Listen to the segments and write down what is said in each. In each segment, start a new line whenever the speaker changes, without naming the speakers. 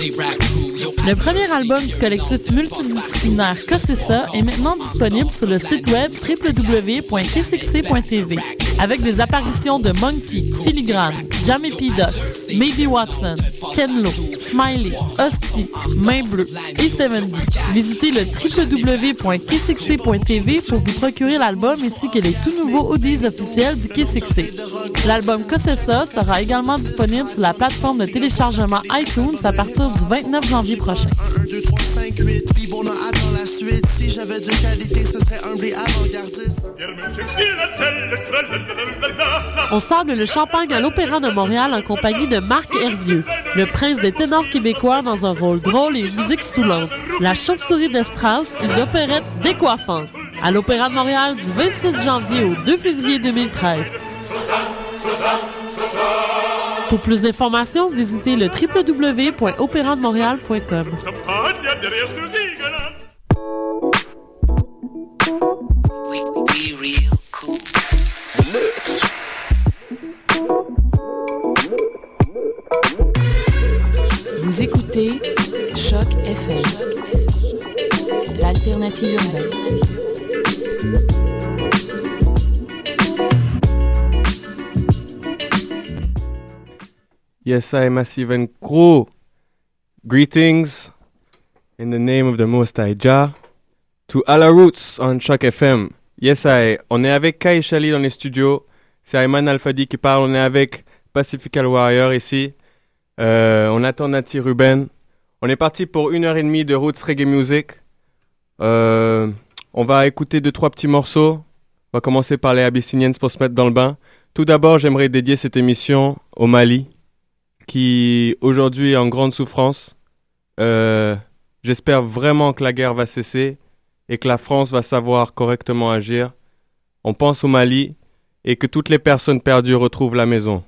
Le premier album du collectif multidisciplinaire ça est maintenant disponible sur le site web www.kcxc.tv avec des apparitions de Monkey, Filigrane, Jamie P. Ducks, Maybe Watson, Ken Lo, Smiley, Hostie, Main Bleue et Steven B. Visitez le www.kcxc.tv pour vous procurer l'album ainsi que les tout nouveaux audios officiels du KCXC. L'album Cossessa sera également disponible sur la plateforme de téléchargement iTunes à partir du 29 janvier prochain. On sable le champagne à l'Opéra de Montréal en compagnie de Marc Hervieux, le prince des ténors québécois dans un rôle drôle et une musique soulante. La chauve-souris de Strauss, une opérette décoiffante. À l'Opéra de Montréal du 26 janvier au 2 février 2013. Pour plus d'informations, visitez le www.opérandemontréal.com.
Vous écoutez Choc FM, l'alternative urbaine.
Yes, I, Massive and Crew. Greetings in the name of the Most High Jah to Alla Roots on Shock FM. Yes, I. On est avec Kai Shali dans les studios. C'est Ayman Alfadi qui parle. On est avec Pacifical Warrior ici. Euh, on attend Nati Ruben. On est parti pour une heure et demie de Roots Reggae Music. Euh, on va écouter deux, trois petits morceaux. On va commencer par les Abyssinians pour se mettre dans le bain. Tout d'abord, j'aimerais dédier cette émission au Mali qui aujourd'hui est en grande souffrance. Euh, j'espère vraiment que la guerre va cesser et que la France va savoir correctement agir. On pense au Mali et que toutes les personnes perdues retrouvent la maison.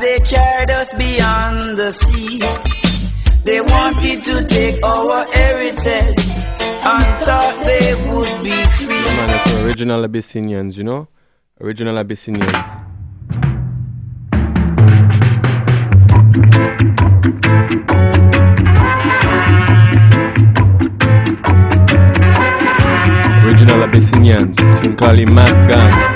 They carried us beyond the seas. They wanted to take our heritage and thought they would be free.
Man, that's original Abyssinians, you know? Original Abyssinians. Original Abyssinians,
Fincali Mask
Gun.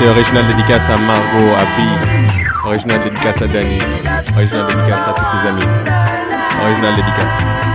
c'est original dédicace à Margot, à Original dédicace à Danny. Original dédicace à tous les amis. Original dédicace.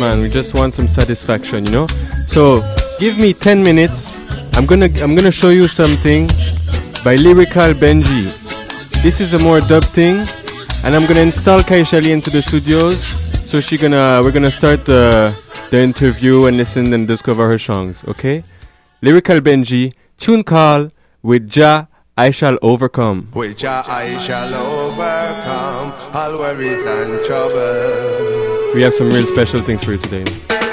man. We just want some satisfaction, you know. So give me 10 minutes. I'm gonna I'm gonna show you something by Lyrical Benji. This is a more dub thing, and I'm gonna install Kaishali into the studios. So she gonna we're gonna start the the interview and listen and discover her songs. Okay, Lyrical Benji, tune call with Jah. I shall overcome.
With Jah I shall overcome all worries and troubles.
We have some real special things for you today.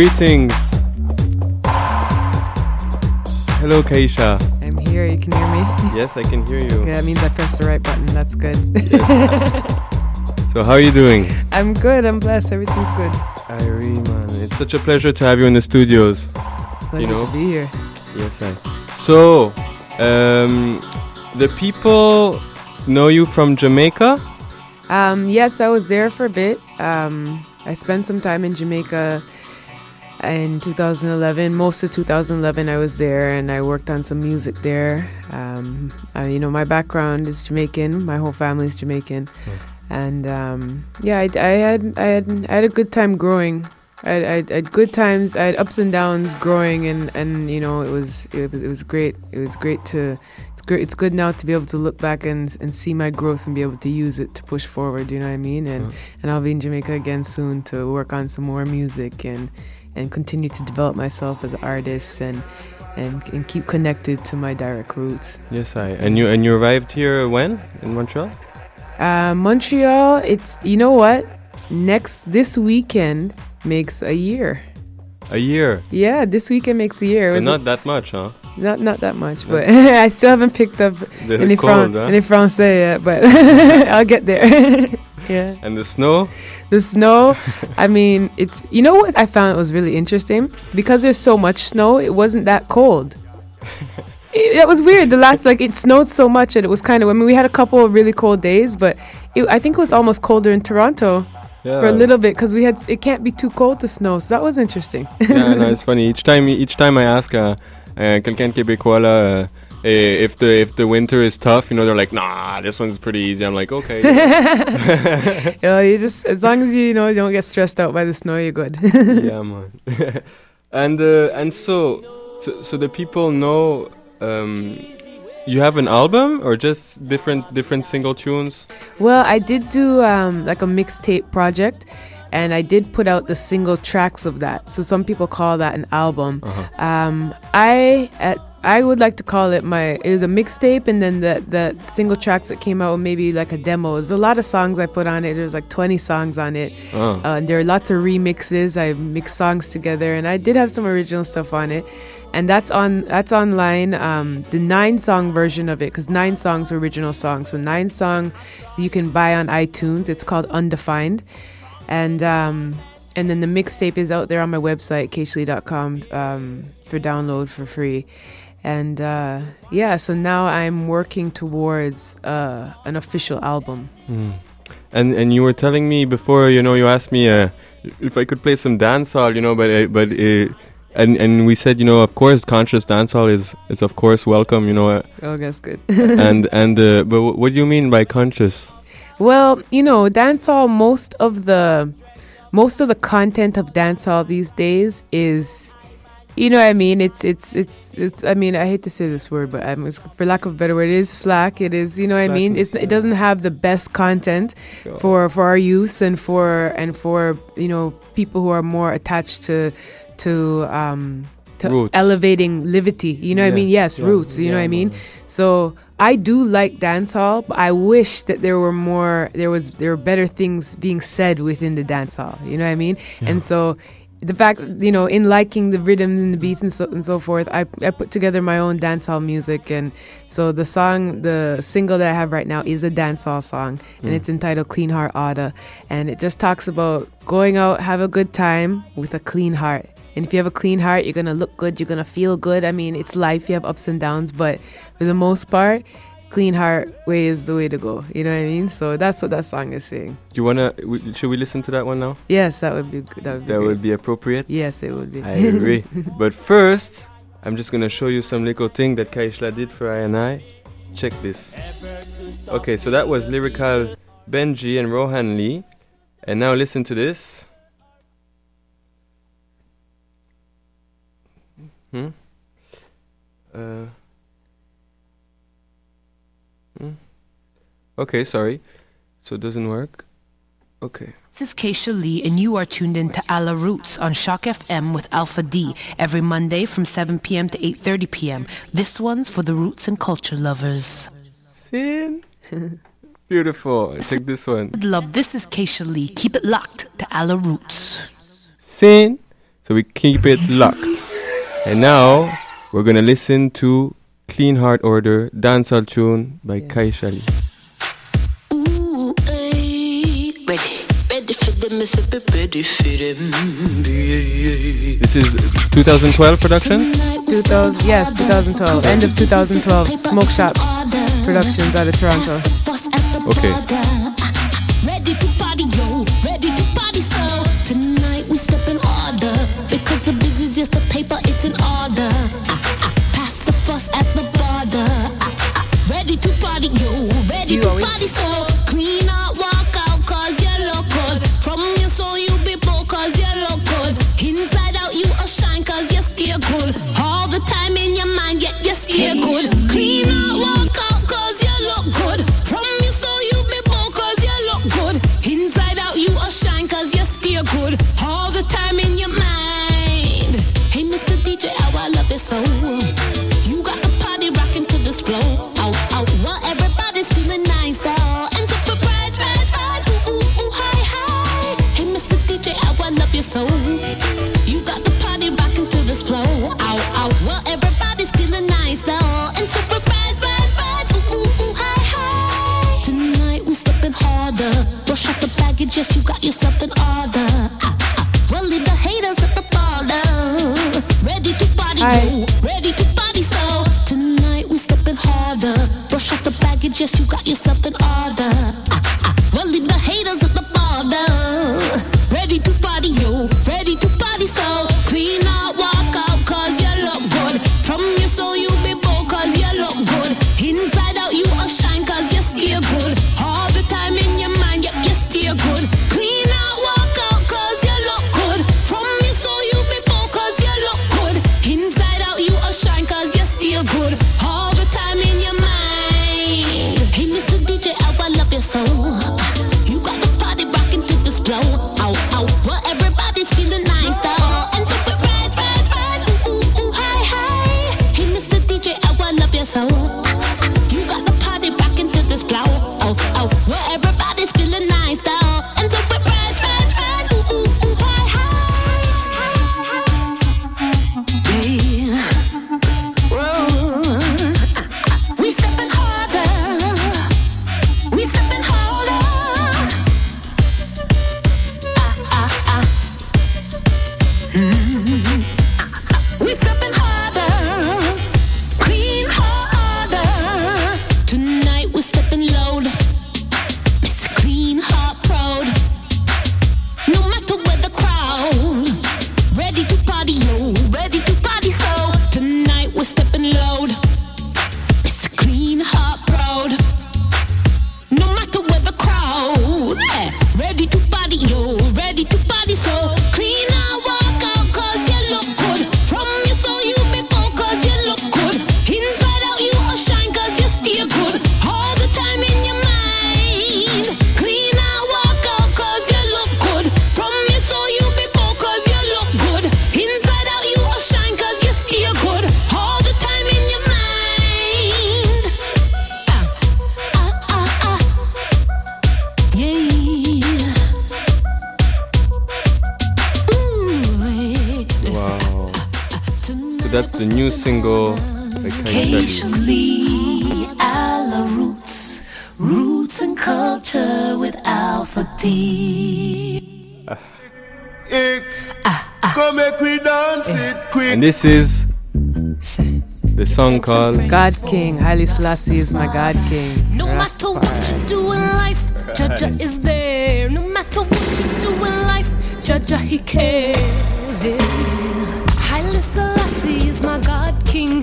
Greetings. Hello, Keisha.
I'm here. You can hear me.
Yes, I can hear you.
Okay, that means I pressed the right button. That's good.
So how are you doing?
I'm good. I'm blessed. Everything's good.
Irie, man, it's such a pleasure to have you in the studios.
Pleasure
know?
to be here.
Yes, I. So, um, the people know you from Jamaica.
Um, yes, I was there for a bit. Um, I spent some time in Jamaica in 2011. Most of 2011, I was there and I worked on some music there. Um, uh, you know, my background is Jamaican. My whole family is Jamaican, and um, yeah, I, I had I had I had a good time growing. I, I, I had good times. I had ups and downs growing, and, and you know it was it was it was great. It was great to it's great. It's good now to be able to look back and and see my growth and be able to use it to push forward. You know what I mean? And and I'll be in Jamaica again soon to work on some more music and and continue to develop myself as an artist and and and keep connected to my direct roots.
Yes, I. And you and you arrived here when in Montreal?
Uh, Montreal. It's you know what? Next this weekend makes a year.
A year.
Yeah, this weekend makes a year.
So not that much, huh?
Not not that much, but I still haven't picked up
The
any,
cold,
Fran-
huh?
any Francais yet, but I'll get there. yeah.
And the snow.
The snow, I mean, it's you know what I found it was really interesting because there's so much snow, it wasn't that cold. it, that was weird. The last like it snowed so much that it was kind of. I mean, we had a couple of really cold days, but it, I think it was almost colder in Toronto
Yeah.
for a little bit because we had it can't be too cold to snow, so that was interesting.
yeah, no, it's funny. Each time, each time I ask uh, uh, quelqu'un de québécois là, uh, if the if the winter is tough, you know, they're like, nah, this one's pretty easy. I'm like, okay. yeah.
you know, you just as long as you, you know you don't get stressed out by the snow, you're good.
yeah, man. and uh, and so, so so the people know um, you have an album or just different different single tunes.
Well, I did do um, like a mixtape project, and I did put out the single tracks of that. So some people call that an album. Um, I at, I would like to call it my it was a mixtape, and then the the single tracks that came out maybe like a demo. There's a lot of songs I put on it. There's like 20 songs on it.
Oh.
Uh, and there are lots of remixes. I mixed songs together, and I did have some original stuff on it. And that's on that's online. Um, the nine song version of it, because nine songs are original songs. So nine song you can buy on iTunes. It's called Undefined, and um, and then the mixtape is out there on my website kashlee.com um, for download for free. And uh, yeah, so now I'm working towards uh, an official album.
And and you were telling me before, you know, you asked me uh, if I could play some dancehall, you know, but uh, but uh, and and we said, you know, of course, conscious dancehall is is of course welcome, you know, uh,
Oh, that's good.
and and uh, but wh- what do you mean by conscious?
Well, you know, dancehall. Most of the most of the content of dancehall these days is, you know, what I mean, it's it's it's it's. I mean, I hate to say this word, but um, for lack of a better word, it is slack. It is, you know, what I mean, it's, it doesn't have the best content for for our youth and for and for you know people who are more attached to to um to
Roots.
elevating livity. You know what I mean? Yes,
yeah,
roots. You know what I mean?
man.
So I do like dance hall, but I wish that there were more. There was there were better things being said within the dance hall. You know what I mean? And so the fact, you know, in liking the rhythms and the beats and so and so forth, I I put together my own dance hall music, and so the song, the single that I have right now is a dance hall song, and mm. it's entitled "Clean Heart Ada," and it just talks about going out, have a good time with a clean heart. And if you have a clean heart, you're gonna look good, you're gonna feel good. I mean, it's life, you have ups and downs, but for the most part, clean heart way is the way to go. You know what I mean? So that's what that song is saying.
Do you wanna? W- should we listen to that one now?
Yes, that would be good. That would be,
That would be appropriate.
Yes, it would be.
I agree. but first, I'm just gonna show you some little thing that Kaishla did for I and I. Check this. Okay, so that was lyrical Benji and Rohan Lee, and now listen to this. Hmm. Uh. Okay, sorry. So it doesn't work? Okay.
This is Keisha Lee, and you are tuned in to Ala Roots on Choc FM with Alpha D every Monday from 7 p.m. to 8.30 p.m. This one's for the roots and culture lovers.
Sin. Beautiful. Take this one.
Love, this is Keisha Lee. Keep it locked to Ala Roots.
Sin. So we keep it locked. And now we're going to listen to Clean Heart Order Dancehall Tune by
yes. Keisha Lee.
This is 2012 production?
2000, yes, 2012. End of 2012. Smoke Shop Productions out of Toronto.
Okay.
Ready to party, yo. Ready to party, so tonight we step in order. Because the business is paper, it's in order. Ah, ah, ah. The party, so. Guess you got yourself in order. I, I will leave the haters at the border. Ready to
body
you, ready to body so. Tonight we stepping harder. Brush off the baggage. Yes, you got yourself in order. all the time in your mind. Hey, Mr. DJ, I love your soul. You got the party rocking to this. Oh, oh, well, everybody's feeling nice. And so we rise, rise, rise, ooh, ooh, ooh. Hey, Mr. DJ, I love your soul. You got the party rocking to this flow. Oh, oh, well, And
this is the song called
God King. Haile Selassie is my God King.
No matter what you do in life, Jah Jah is there. No matter what you do in life, Jah Jah he cares. Yeah. Haile Selassie is my God King.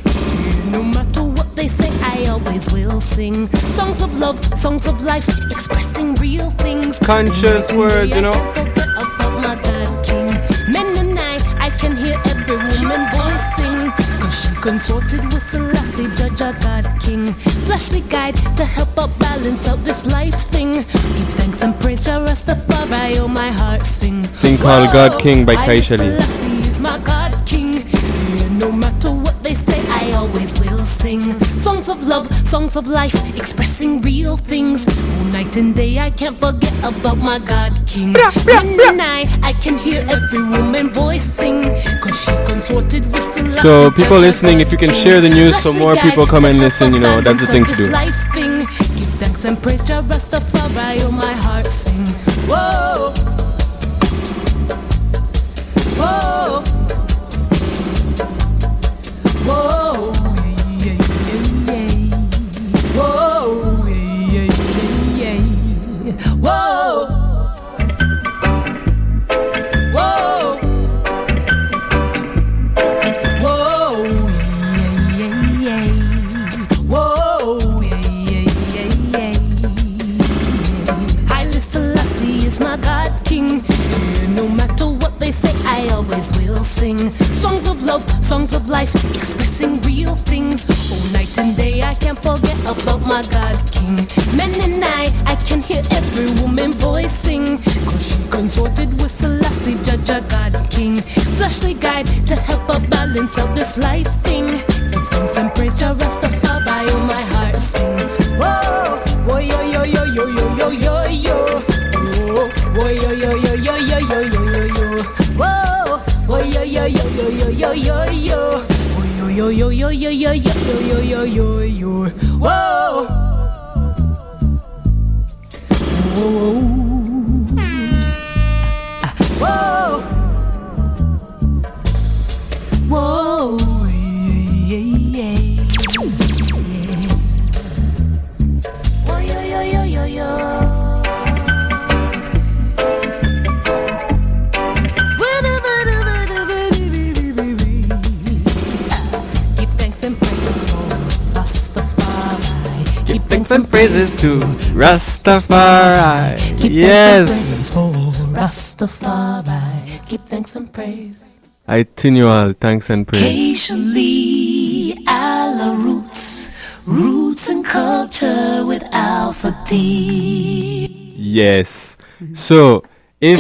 No matter what they say, I always will sing songs of love, songs of life, expressing real things.
Conscious words, you know.
Consorted with Selassie, judge our God King. Fleshly guide to help out balance out this life thing. Give thanks and praise to Rastafari, oh my heart sing.
Sing called God King by Kai
Shelley. songs of life, expressing real things. All night and day, I can't forget about my God King. And I, I can hear every woman voicing, cause she consorted with
So, people listening, if you can share the news so more people come and listen, you know, that's the thing to do.
Life thing. Give thanks and praise to Rastafari, oh, my heart sing. Whoa. Whoa. Whoa. Love, songs of life, expressing real things. Oh, night and day, I can't forget about my God King. Men and I, I can hear every woman voice sing. Cause she consorted with Selassie, Jah Jah God King. Fleshly guide to help her balance out this life thing.
Praises to Rastafari.
Give
Yes.
thanks and praise for Rastafari. Give thanks and praise.
Itinual, thanks and praise.
Patiently, Ala Roots. Roots and culture with Alpha D.
Yes. So, if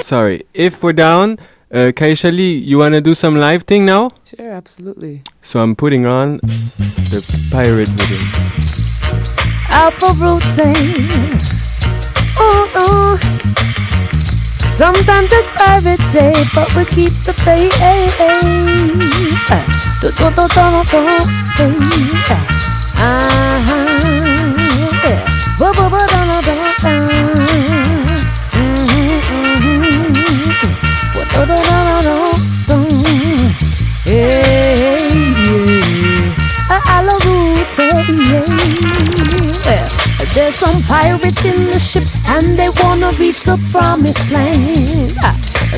sorry, if we're down, uh, Kaisha Lee, you wanna do some live thing now?
Sure, absolutely.
So I'm putting on the pirate
rooting. Ooh, ooh. Sometimes it's pirate day, but we keep the faith. Do, do, do, do, do, do, bo, do, do, do, do. Mhm, mhm. There's some pirates in the ship and they wanna reach the promised land.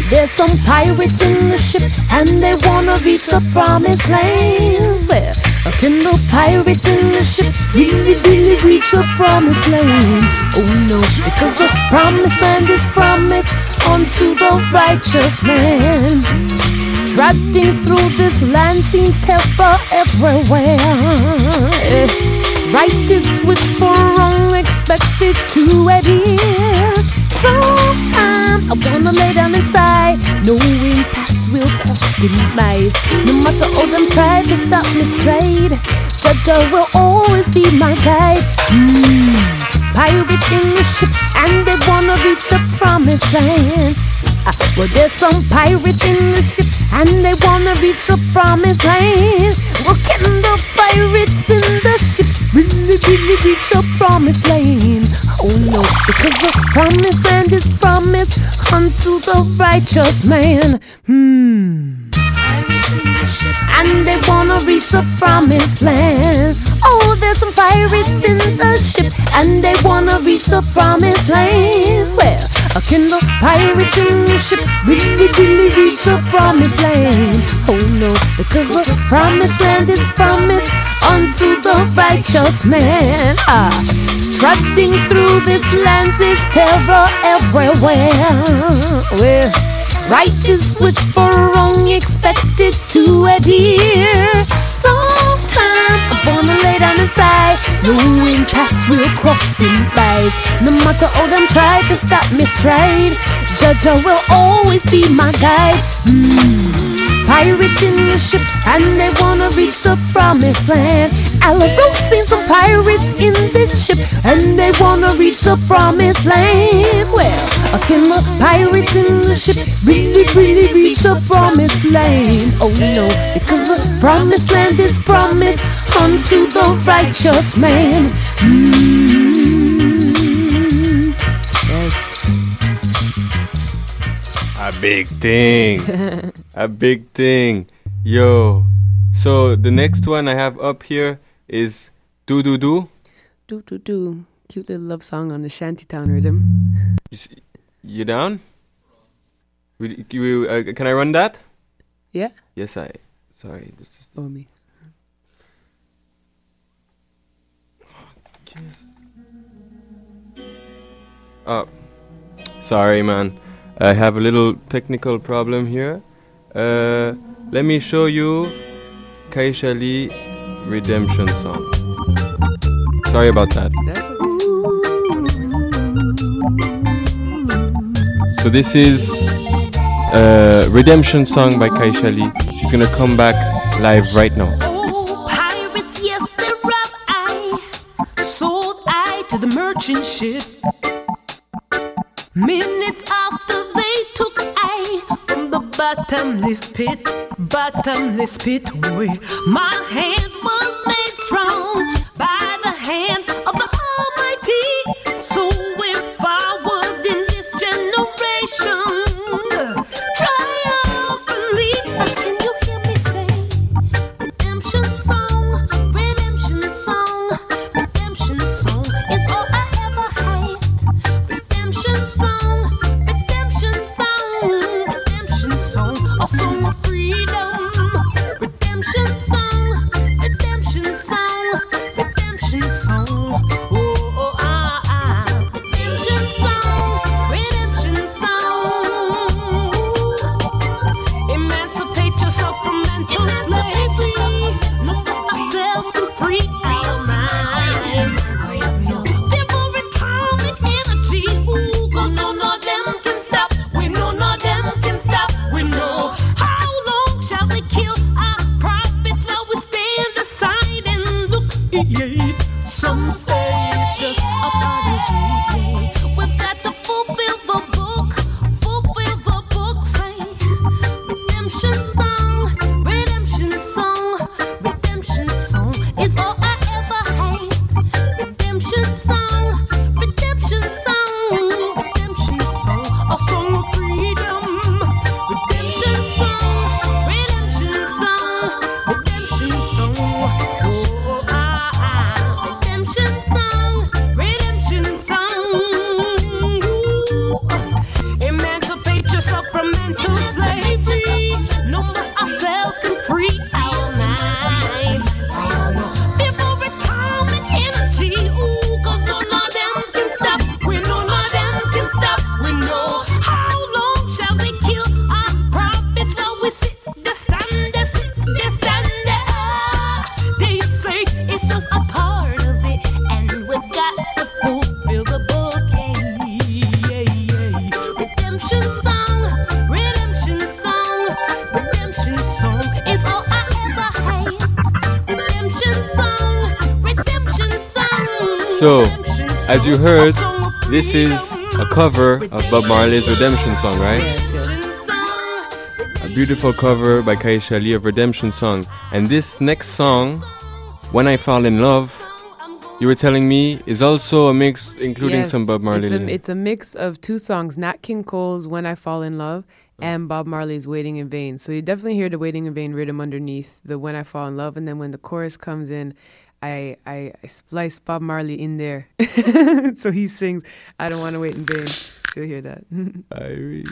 There's some pirates in the ship and they wanna reach the promised land. Well, can the pirates in the ship really, really reach the promised land? Oh no, because the promised land is promised unto the righteous man. Trotting through this land, seen terror everywhere. Eh, Right is whisper, wrong expected to adhere. Sometimes I wanna lay down inside, knowing paths will cross the demise. No matter all them try to stop me straight, Judge will always be my guide. Mm. Pirates in the ship and they wanna reach the promised land. Well, there's some pirates in the ship and they wanna reach the promised land. Well, can the pirates in the ship really, really reach the promised land? Oh no, because the promised land is promised unto the righteous man. Hmm. And they wanna reach the promised land. Oh, there's some pirates in the ship, and they wanna reach the promised land. Well, a can the pirates in the ship really, really reach the promised land? Oh no, because the promised land is promised unto the righteous man. Ah, trotting through this land is terror everywhere. Well. Right is which for wrong expected to adhere. Sometimes I wanna lay down inside, knowing paths will cross in life. No matter how them try to stop me straight, Judge will always be my guide. Hmm. Pirates in the ship and they wanna reach the promised land. Alabama seen some pirates in this ship and they wanna reach the promised land. Well, uh, can the pirates in the ship really, really reach the
the promised land. Oh no, because the promised land is promised unto the righteous man. Mm.
A big thing. a big thing. Yo. So the next one I have up here is Do Do Do.
Do do do. Cute little love song on the shantytown rhythm.
You, s- you down? Uh, can I run that?
Yeah.
Yes, I. Sorry.
For me.
Oh, sorry, man. I have a little technical problem here. Uh, let me show you Kaisha Lee Redemption song. Sorry about that.
Okay.
So this is a redemption song by Kaisha Lee. She's gonna come back live right now.
Bottomless pit, bottomless pit way. My hand So,
as you heard,
a song of
This is a cover of Bob Marley's Redemption song, right?
Yes, yes.
Redemption song,
A beautiful cover by Kaisha Lee of Redemption song. And this next song, When I Fall in Love, you were telling me is also a mix including
Yes,
some Bob Marley.
It's a, it's a mix of two songs, Nat King Cole's "When I Fall in Love" and Bob Marley's "Waiting in Vain." So you definitely hear the "Waiting in Vain" rhythm underneath the "When I Fall in Love," and then when the chorus comes in, I I, I splice Bob Marley in there, so he sings "I Don't Want to Wait in Vain." So you hear that.
Irie.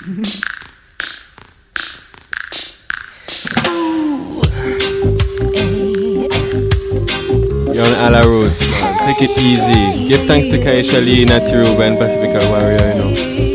You're on Ala Rose, man. Take it easy. Give thanks to Kaisha Lee, Natty Ruben, Pacifica Warrior, you know.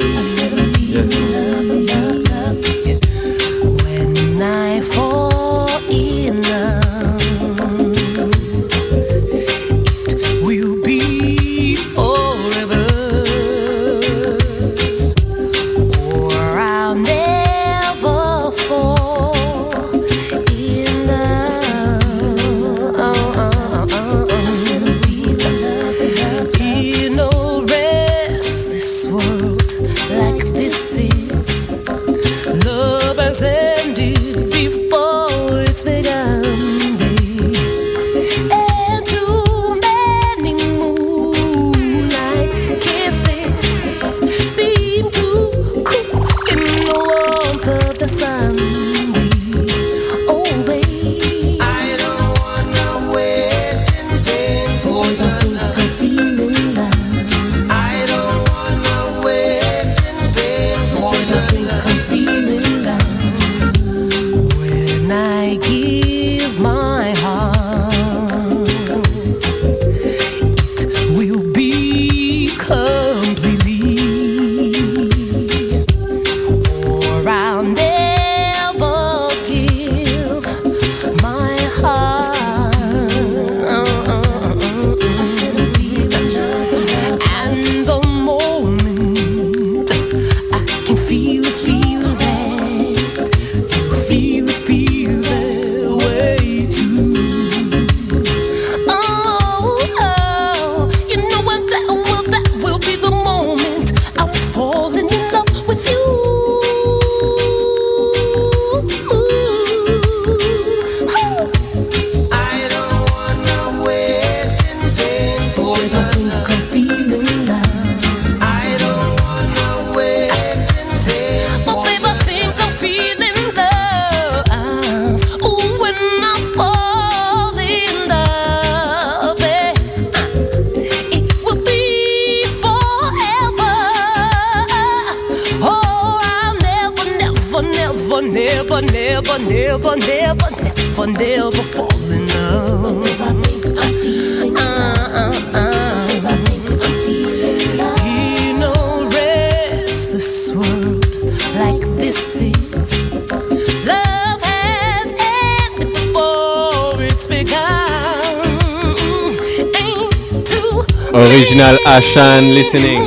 Original Ashan listening.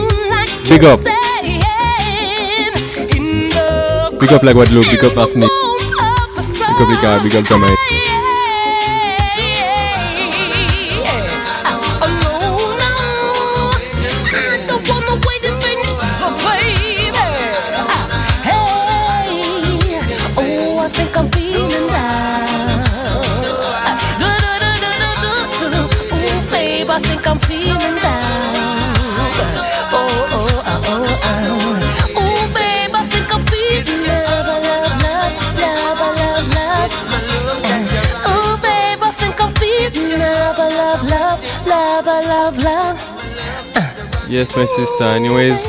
Big up. Big up la Guadeloupe, big up Martinique, big up Caraïbes, big up Jamaïque. Yes, my sister. Anyways,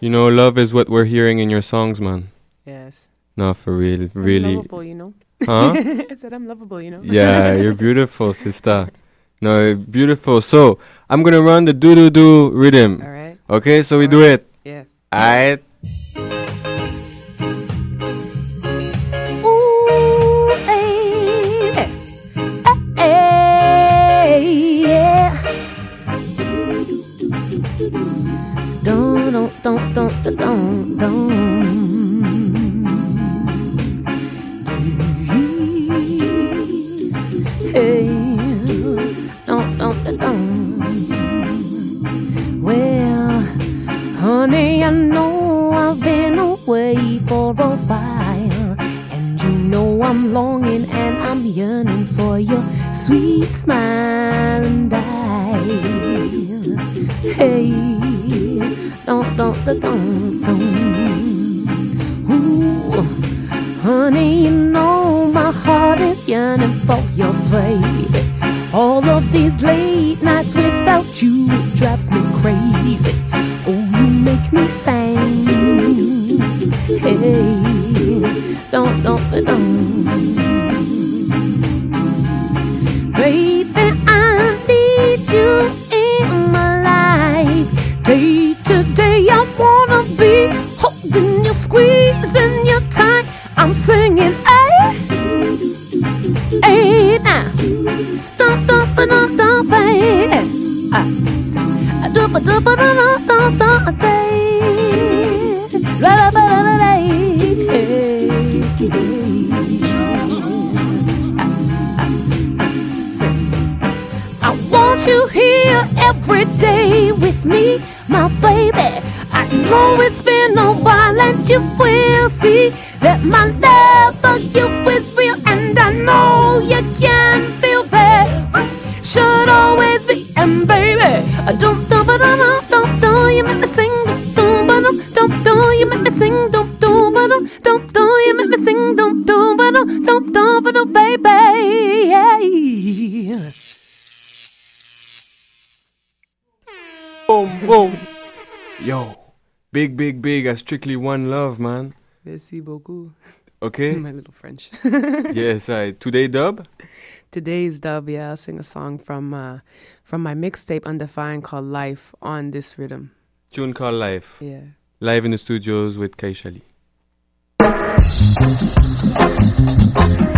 you know, love is what we're hearing in your songs, man.
Yes.
No, for real,
I'm
really.
lovable, you know.
Huh?
I said I'm lovable, you know.
Yeah, you're beautiful, sister. No, beautiful. So, I'm gonna run the do do do rhythm.
All right.
Okay, so we do it.
Yeah.
Alright.
Ooh, Don't, don't, don't, don't. Hey, don't, don't, don't. Well, honey, I know I've been away for a while. And you know I'm longing and I'm yearning for your sweet smile and eye. Hey, don't, don't, don't, don't. Ooh, honey, you know my heart is yearning for your baby. All of these late nights without you it drives me crazy. Oh, you make me sing. Hey, don't, don't, don't.
Big, big, big. A strictly one love, man.
Merci beaucoup.
Okay.
My little French.
yes, I. Today dub.
Today's dub, yeah, I'll sing a song from uh, from my mixtape Undefined called Life on this rhythm.
Tune called live.
Yeah.
Live in the studios with Kaisha
Lee. Them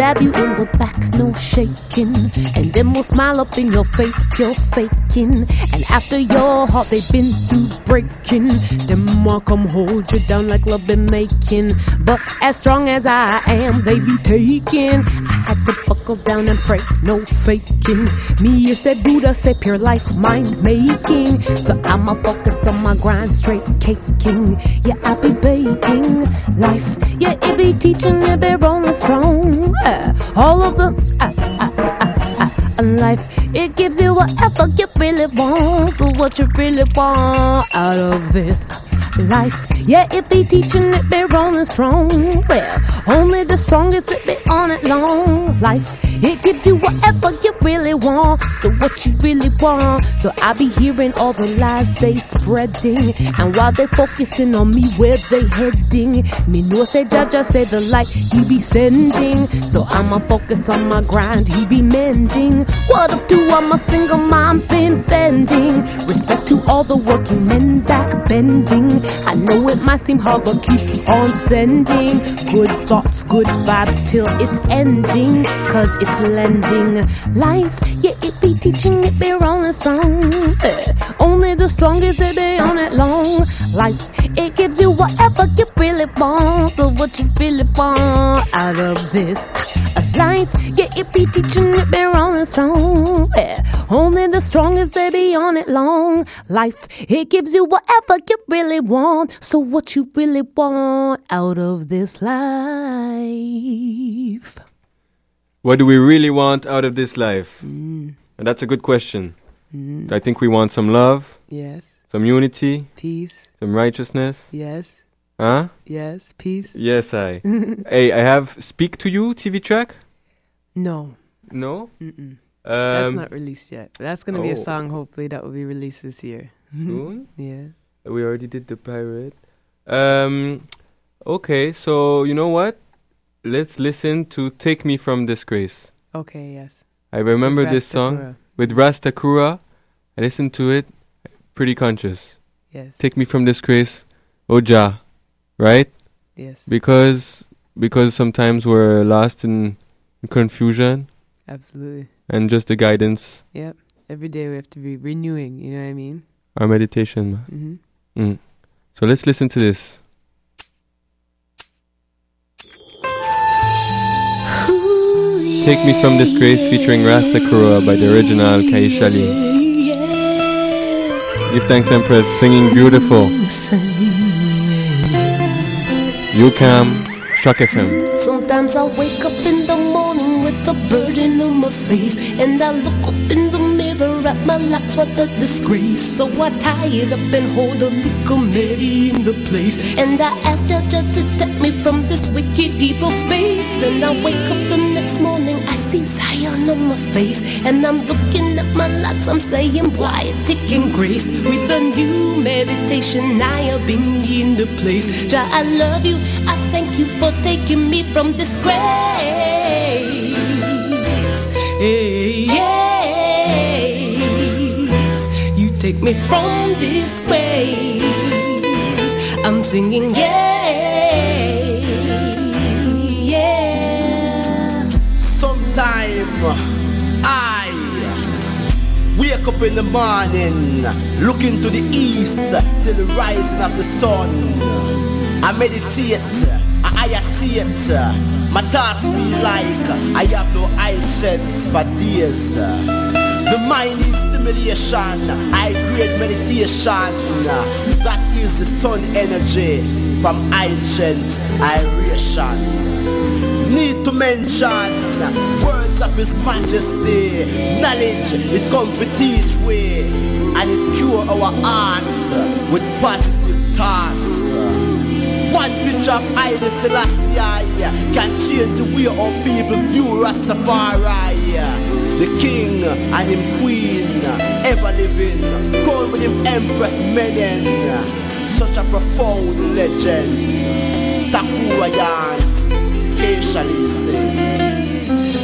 stab you in the back, no shaking. And them will smile up in your face, pure faking. And after your heart, they've been through breaking. Them will come hold you down like love been making. But as strong as I am, they be taking. I had to buckle down and pray, no faking. Me, you said Buddha, say pure life, mind making. So I'ma focus on my grind, straight caking. Yeah, I be baking life. Yeah, it be teaching, it be rolling strong. All of uh, uh, uh, uh, life. It gives you whatever you really want. So what you really want out of this? Life, yeah, it be teaching, it be rolling strong. Well, only the strongest, it be on it long. Life, it gives you whatever you really want. So what you really want. So I be hearing all the lies they spreading. And while they focusing on me, where they heading? Me know say Jah Jah say the light he be sending. So I'ma focus on my grind, he be mending. What up to all my single moms been bending? Respect to all the working men back bending. I know it might seem hard, but keep on sending good thoughts, good vibes till it's ending. Cause it's lending life. Yeah, it be teaching, it be rolling strong. Eh, Only the strongest, it be on it long. Life, it gives you whatever you really want. So what you really want out of this life? Yeah, it be teaching, it be rolling strong. Yeah. Only the strongest, they be on it long. Life, it gives you whatever you really want. So what you really want out of this life?
What do we really want out of this life? Mm. And that's a good question. Mm. I think we want some love,
Yes.
some unity,
Peace.
Some righteousness.
Yes.
Huh?
Yes. Peace.
Yes, I. hey, I have Speak to You TV track.
No.
No?
Mm-mm. That's
Um,
not released yet. That's gonna be a
oh.
song. Hopefully, that will be released this year.
Soon?
yeah.
We already did the pirate. Um, okay, so you know what? Let's listen to Take Me From Disgrace.
Okay. Yes.
I remember this song with Rasta Kura. I listened to it, pretty conscious.
Yes.
Take Me From Disgrace, Oja, right?
Yes.
Because because sometimes we're lost in, confusion
Absolutely.
and just the guidance,
Yep. Every day we have to be renewing. You know what I mean?
our meditation.
Mm-hmm.
Mm. So let's listen to this. Take Me From Disgrace featuring Rasta Kura by the original Kaisha Lee. Give thanks, Empress, singing beautiful. You come. Choc FM.
Sometimes I wake up in the morning with a burden on my face, and I look up in the at my locks. What a disgrace! So I tie it up and hold a little Mary in the place, and I ask Jah Jah to take me from this wicked evil space. Then I wake up the next morning, I see Zion on my face, and I'm looking at my locks. I'm saying, why it taking grace with a new meditation? I have been in the place. Jah, I love you. I thank you for taking me from disgrace. Hey, yes. Me from disgrace. I'm singing, yeah, yeah.
Sometime I wake up in the morning, looking to the east till the rising of the sun. I meditate, I ayatate. My thoughts feel like I have no sense for days. The mind needs stimulation. I create meditation. That is the sun energy from ancient aeration need to mention words of His Majesty. Knowledge, it comes to teach way, and it cure our hearts with positive thoughts. One picture of Haile Selassie can change the way our people view Rastafari. The king and him queen, ever living, crowned with him Empress Menen. Such a profound legend. Takura Yant.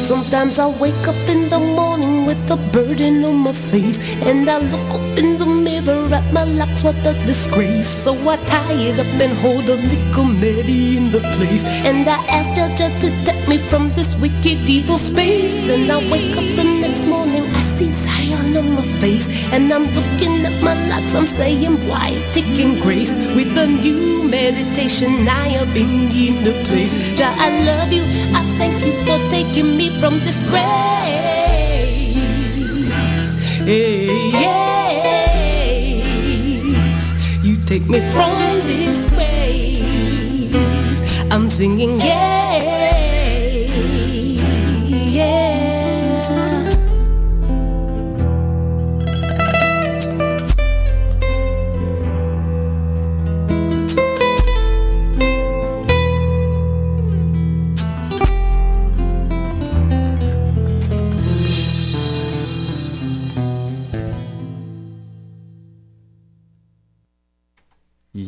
Sometimes I wake up in the morning with a burden on my face, and I look up in the mirror at my locks. What a disgrace! So I tie it up and hold a little Mary in the place, and I ask Jah Jah to me from this wicked evil space. Then I wake up the next morning, I see Zion on my face, and I'm looking at my locks. I'm saying, why taking grace with a new meditation? I been in the place. Jah, I love you. I thank you for taking me from. Hey, yes. You take me from disgrace. I'm singing, yeah.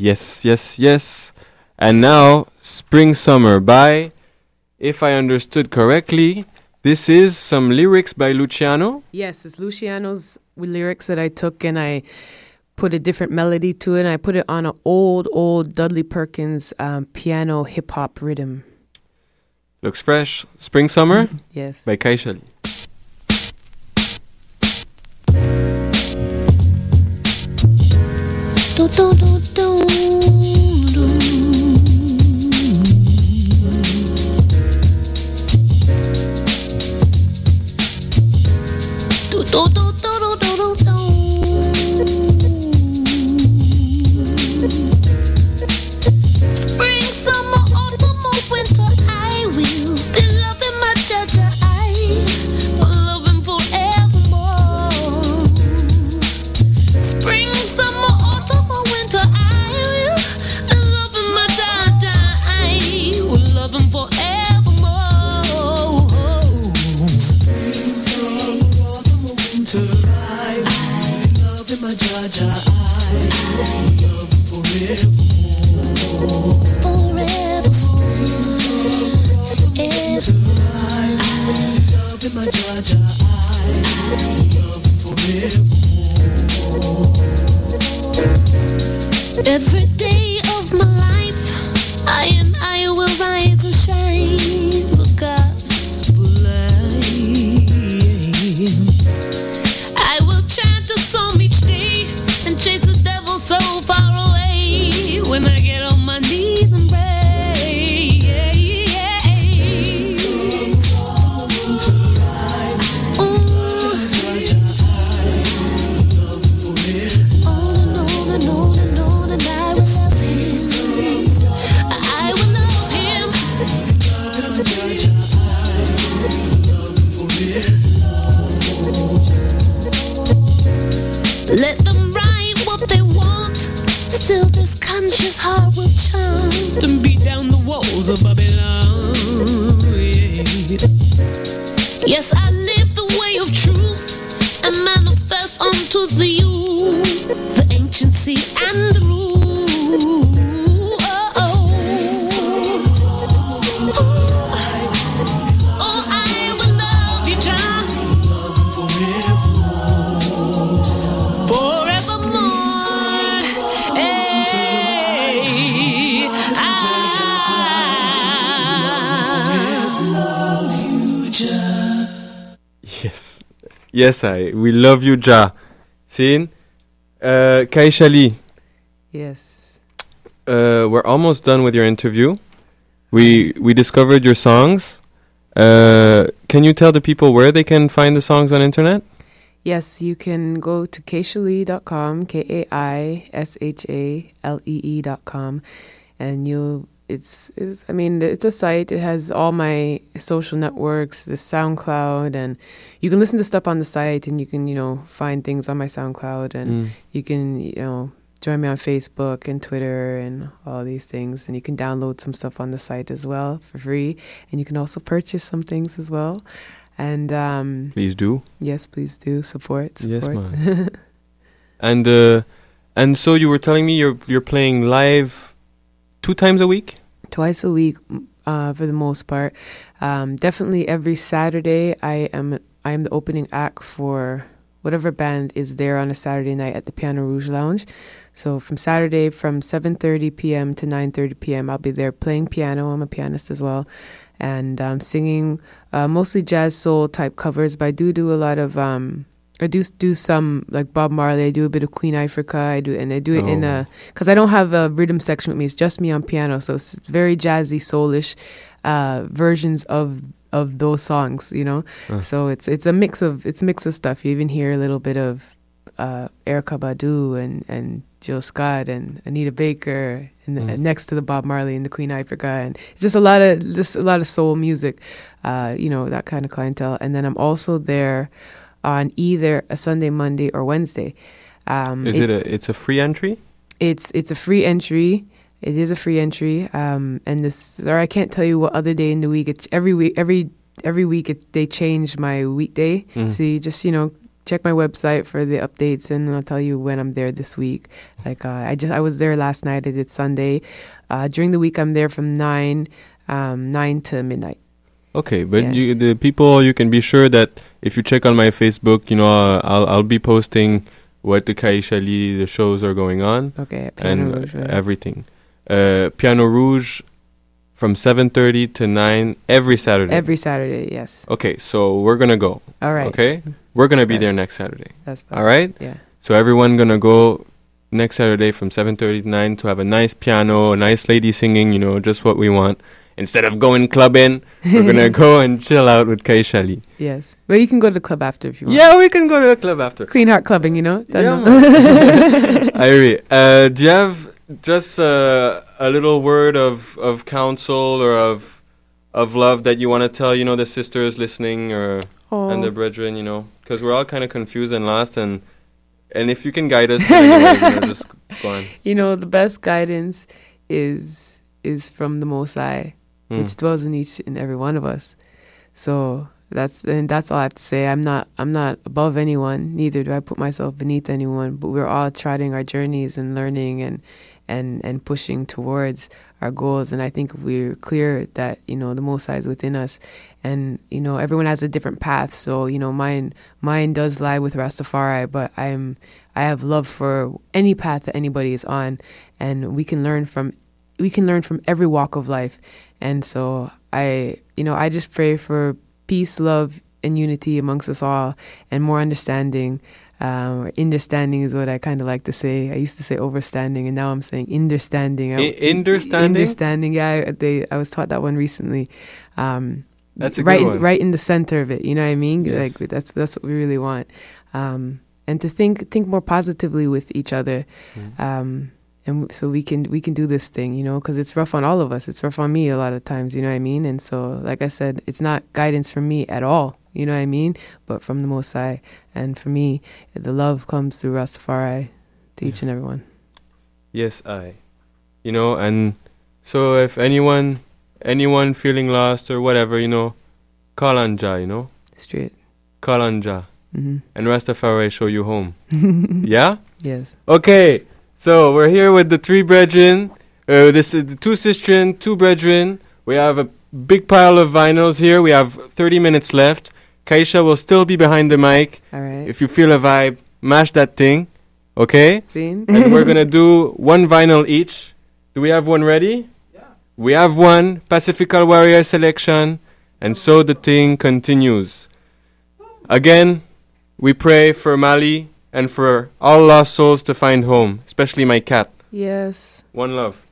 Yes, yes, yes. And now, Spring Summer by, if I understood correctly, this is some lyrics by Luciano.
Yes, it's Luciano's lyrics that I took and I put a different melody to it. And I put it on an old, old Dudley Perkins um, piano hip hop rhythm.
Looks fresh. Spring Summer
Yes.
by Kaisha
Lee. Do, do, do, do, do. Do, Yes, I.
We love you, Jah. Scene. Uh, Kaisha Lee,
Yes.
uh, we're almost done with your interview. We we discovered your songs. Uh, can you tell the people where they can find the songs on internet?
Yes, you can go to kaishalee.com, K A I S H A L E E.com, and you'll. It's, it's, I mean, it's a site. It has all my social networks, the SoundCloud, and you can listen to stuff on the site, and you can, you know, find things on my SoundCloud, and
Mm.
you can, you know, join me on Facebook and Twitter and all these things, and you can download some stuff on the site as well for free, and you can also purchase some things as well, and um,
Please do.
yes, please do support.
Yes,
support.
man. And uh, and so you were telling me you're you're playing live two times a week.
twice a week uh, for the most part. Um, definitely every Saturday, I am I am the opening act for whatever band is there on a Saturday night at the Piano Rouge Lounge. So from Saturday from 7:30 p.m. to 9:30 p.m. I'll be there playing piano. I'm a pianist as well, and um, singing uh, mostly jazz soul type covers. But I do do a lot of um, I do do some like Bob Marley. I do a bit of Queen Ifrica. I do and I do it in
Oh.
a because I don't have a rhythm section with me. It's just me on piano, so it's very jazzy, soulish uh, versions of of those songs. You know,
Uh.
so it's it's a mix of it's a mix of stuff. You even hear a little bit of uh, Erykah Badu and and Jill Scott and Anita Baker and the,
Mm.
next to the Bob Marley and the Queen Ifrica and it's just a lot of just a lot of soul music, uh, you know that kind of clientele. And then I'm also there on either a Sunday, Monday, or Wednesday. Um,
Is it, a it's a free entry?
it's it's a free entry. It is a free entry. Um, and this, or I can't tell you what other day in the week. It's every week, every every week it, they change my weekday.
Mm.
So you just you know check my website for the updates, and I'll tell you when I'm there this week. Like uh, I just I was there last night. I did Sunday. Uh, during the week, I'm there from nine um, nine to midnight.
Okay, but
Yeah.
you, the people, you can be sure that if you check on my Facebook, you know, uh, I'll I'll be posting what the Kaisha Lee the shows are going on
Okay, Piano
and
Rouge, right.
everything. Uh, Piano Rouge from 7:30 to 9 every Saturday.
Every Saturday, yes.
Okay, so we're gonna go.
All right.
Okay, we're gonna be
Yes.
there next Saturday.
That's
all right.
Yeah.
So everyone gonna go next Saturday from 7:30 to 9 to have a nice piano, a nice lady singing. You know, just what we want. Instead of going clubbing, we're gonna go and chill out with Kaisha Lee.
Yes. Well, you can go to the club after if you want.
Yeah, we can go to the club after.
Clean heart clubbing, you know? Don't
Yeah,
know.
man. Irie, uh, do you have just uh, a little word of, of counsel or of of love that you want to tell, you know, the sisters listening or and the
Oh.
brethren, you know, because we're all kind of confused and lost, and and if you can guide us, in you know, just go on.
you know, the best guidance is is from the Most High,
Mm.
which dwells in each and every one of us. So that's and that's all I have to say. I'm not I'm not above anyone. Neither do I put myself beneath anyone. But we're all charting our journeys and learning and and and pushing towards our goals. And I think we're clear that you know the Most High is within us, and you know everyone has a different path. So you know mine mine does lie with Rastafari, but I'm I have love for any path that anybody is on, and we can learn from we can learn from every walk of life. And so I you know I just pray for peace, love, and unity amongst us all, and more understanding. Um, or understanding is what I kind of like to say. I used to say overstanding, and now I'm saying understanding. I-
understanding?
Understanding. Yeah, I, they, I was taught that one recently. Um,
That's a good
right,
one.
right in the center of it. You know what I mean?
Yes.
Like that's that's what we really want. Um, and to think think more positively with each other.
Mm-hmm.
And w- so we can we can do this thing, you know, because it's rough on all of us. It's rough on me a lot of times, you know what I mean. And so, like I said, it's not guidance from me at all, you know what I mean, but from the Most High. And for me, the love comes through Rastafari to each and every one.
Yes, I. You know, and so if anyone anyone feeling lost or whatever, you know, call on Jah, you know?
Straight.
Call on Jah.
Mhm.
And Rastafari show you home. yeah?
Yes.
Okay. So we're here with the three brethren. Uh, this is the two sistren, two brethren. We have a big pile of vinyls here. We have 30 minutes left. Kaisha will still be behind the mic.
All right.
If you feel a vibe, mash that thing. Okay?
Seen?
and we're gonna do one vinyl each. Do we have one ready? Yeah. We have one Pacifical Warrior selection, and so the thing continues. Again, we pray for Mali and for all lost souls to find home, especially my cat.
Yes.
One love.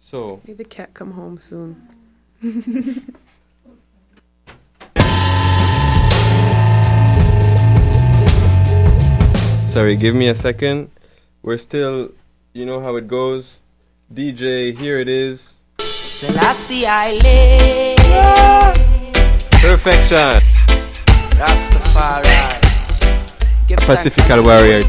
So,
May the cat come home soon.
sorry, give me a second. We're still, you know how it goes. DJ, here it is.
Selassie I live.
Perfection.
Rastafari.
Pacifical Warrior.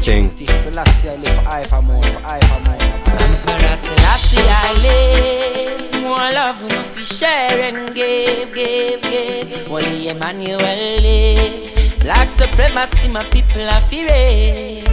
More love no fi share and give, give, give. Only Emmanuel live. Black supremacy, my people are fearing.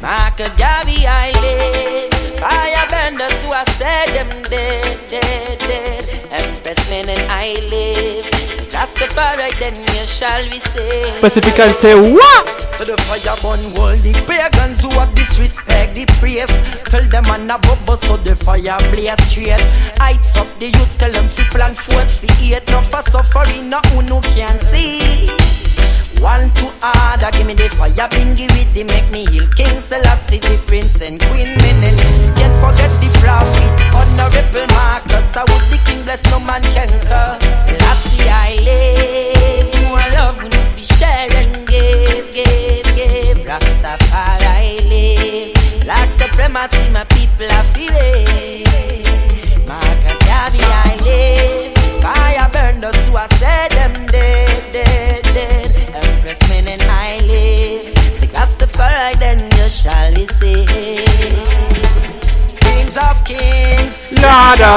Marcus Garvey I live. Firebenders who I said them dead, dead, dead. Empress men and I live. That's the fire, then you shall be saved.
Pacifical say what?
So the fire burn all the pagans who have disrespect the praise. Tell them on a bubble so the fire blaze straight. Heights up the youth, tell them to plan forth for eight. No for suffering, no who no can see. One to order, give me the fire, bring bingy with the make me heal. King Selassie, the prince and queen men Can't forget the prophet,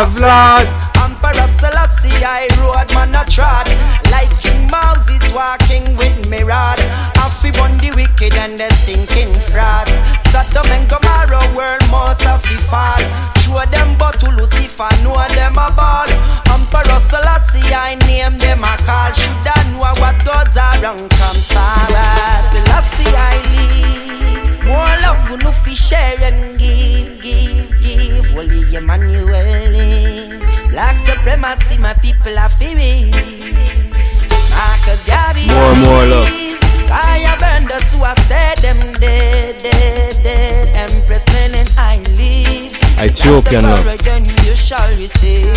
Of
lords.
Emperor Selassie, I rode man a trod. Like King Moses, walking with me rod. Happy bun the wicked and the stinking frauds. Sodom and Gomorrah Emmanuel. Black supremacy, my people are fearing. Marcus Garvey.
More, more love.
Fire burn the suicide, them dead, dead, dead. Empress men and I live.
Ethiopian love.
You shall receive.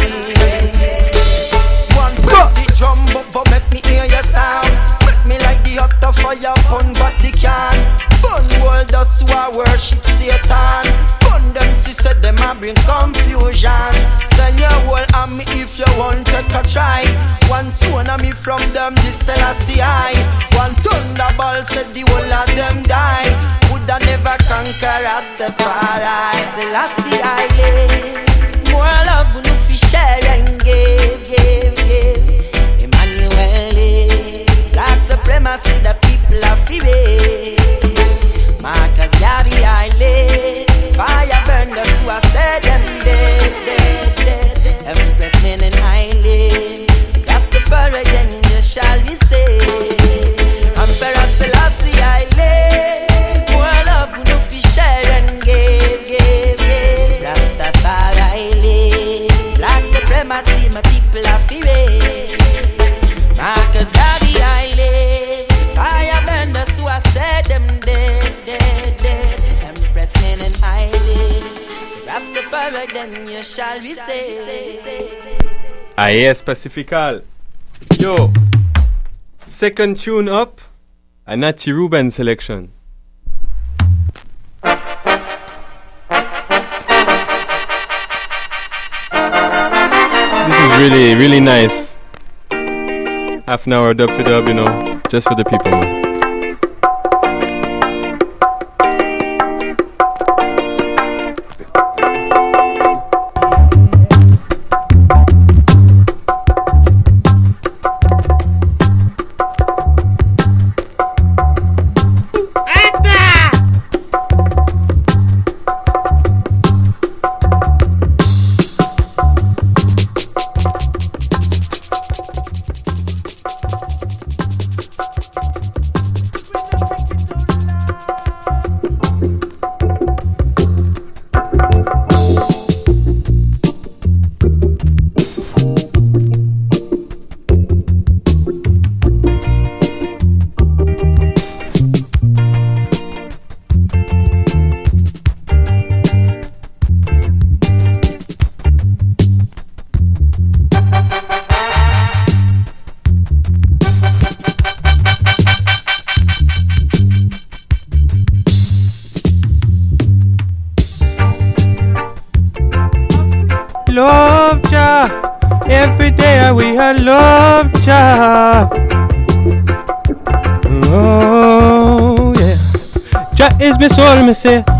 One the drum, but, make me hear your sound. Make me like the hot fire Vatican. Burn world those who are worship Satan. Burn them sister, them a bring confusion. Send your whole army if you want a try. One tone of me from them, this Selassie I. One thunderbolt said the whole of them die. Woulda never conquer Rastafari. Selassie I live. More love no fi share and give, give, give. Emmanuel. Black supremacy, the people are fearing. Marcus Garvey I live. Fire burn the suicide, them dead, dead, dead. Empress men and I live. Rastafari, then you shall be saved. Emperor Selassie I live. More love no and. Rastafari I live. Black supremacy, my people are then you shall be saved.
AES Pacifical. Yo. Second tune up. A Natty Ruben selection. This is really, really nice. Half an hour dub for dub, you know, just for the people.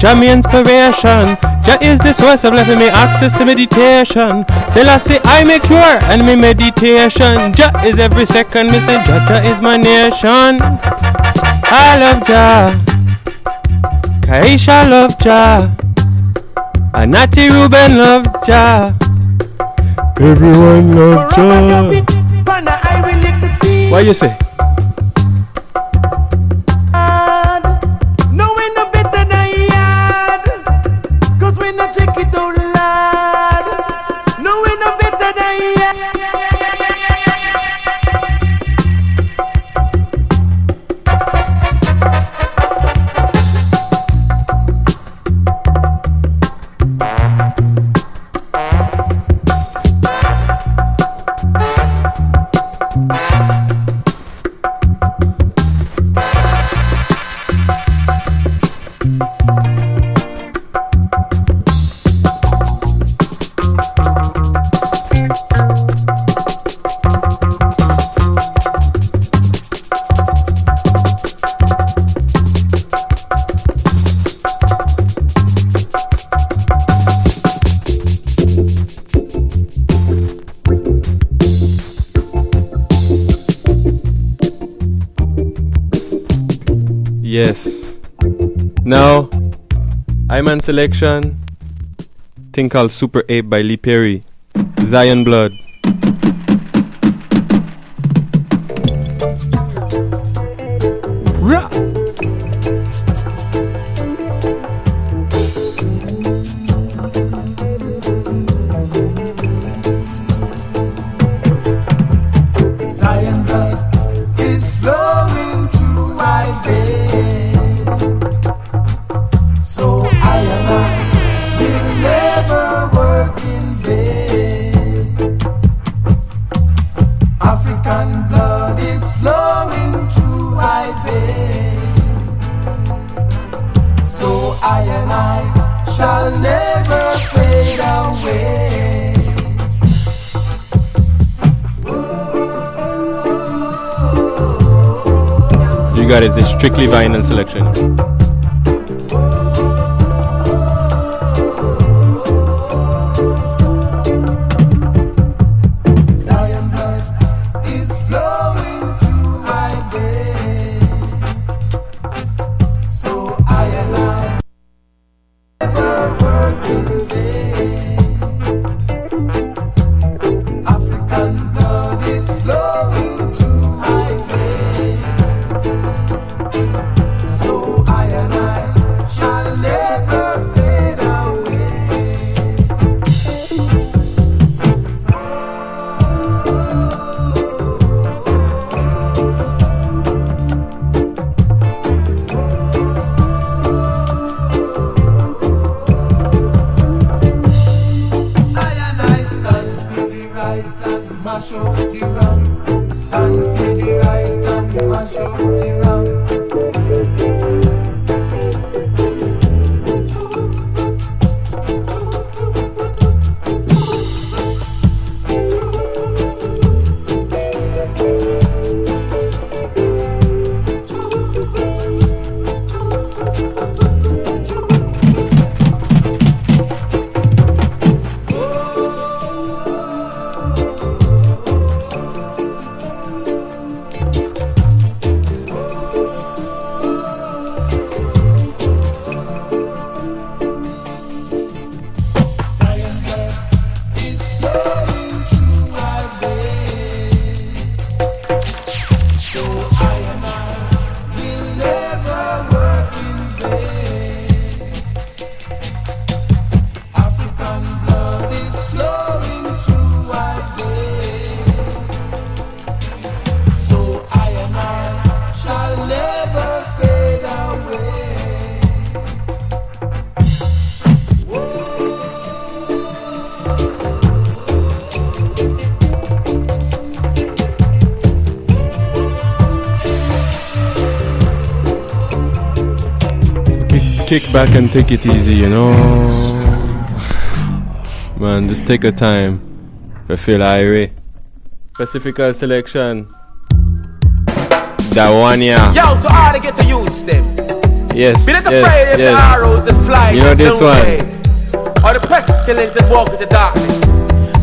Jah me inspiration. Jah is the source of life and me access to meditation. Say I make cure and me meditation. Jah is every second, me say Jah Jah is my nation. I love Jah. Kaisha love Jah. Anati Ruben love Jah. Everyone love Jah. What you say?
Iman selection. Thing called Super Ape by Lee Perry. Zion Blood. Got. This strictly vinyl selection. Kick, back and take it easy, you know. Man, just take your time. You feel irate. Pacifical selection. That one, yeah.
Yo, to all get to use them.
Yes.
Be not
yes,
afraid of the
yes.
arrows that fly.
You know this one.
Or the pestilence that walk into darkness.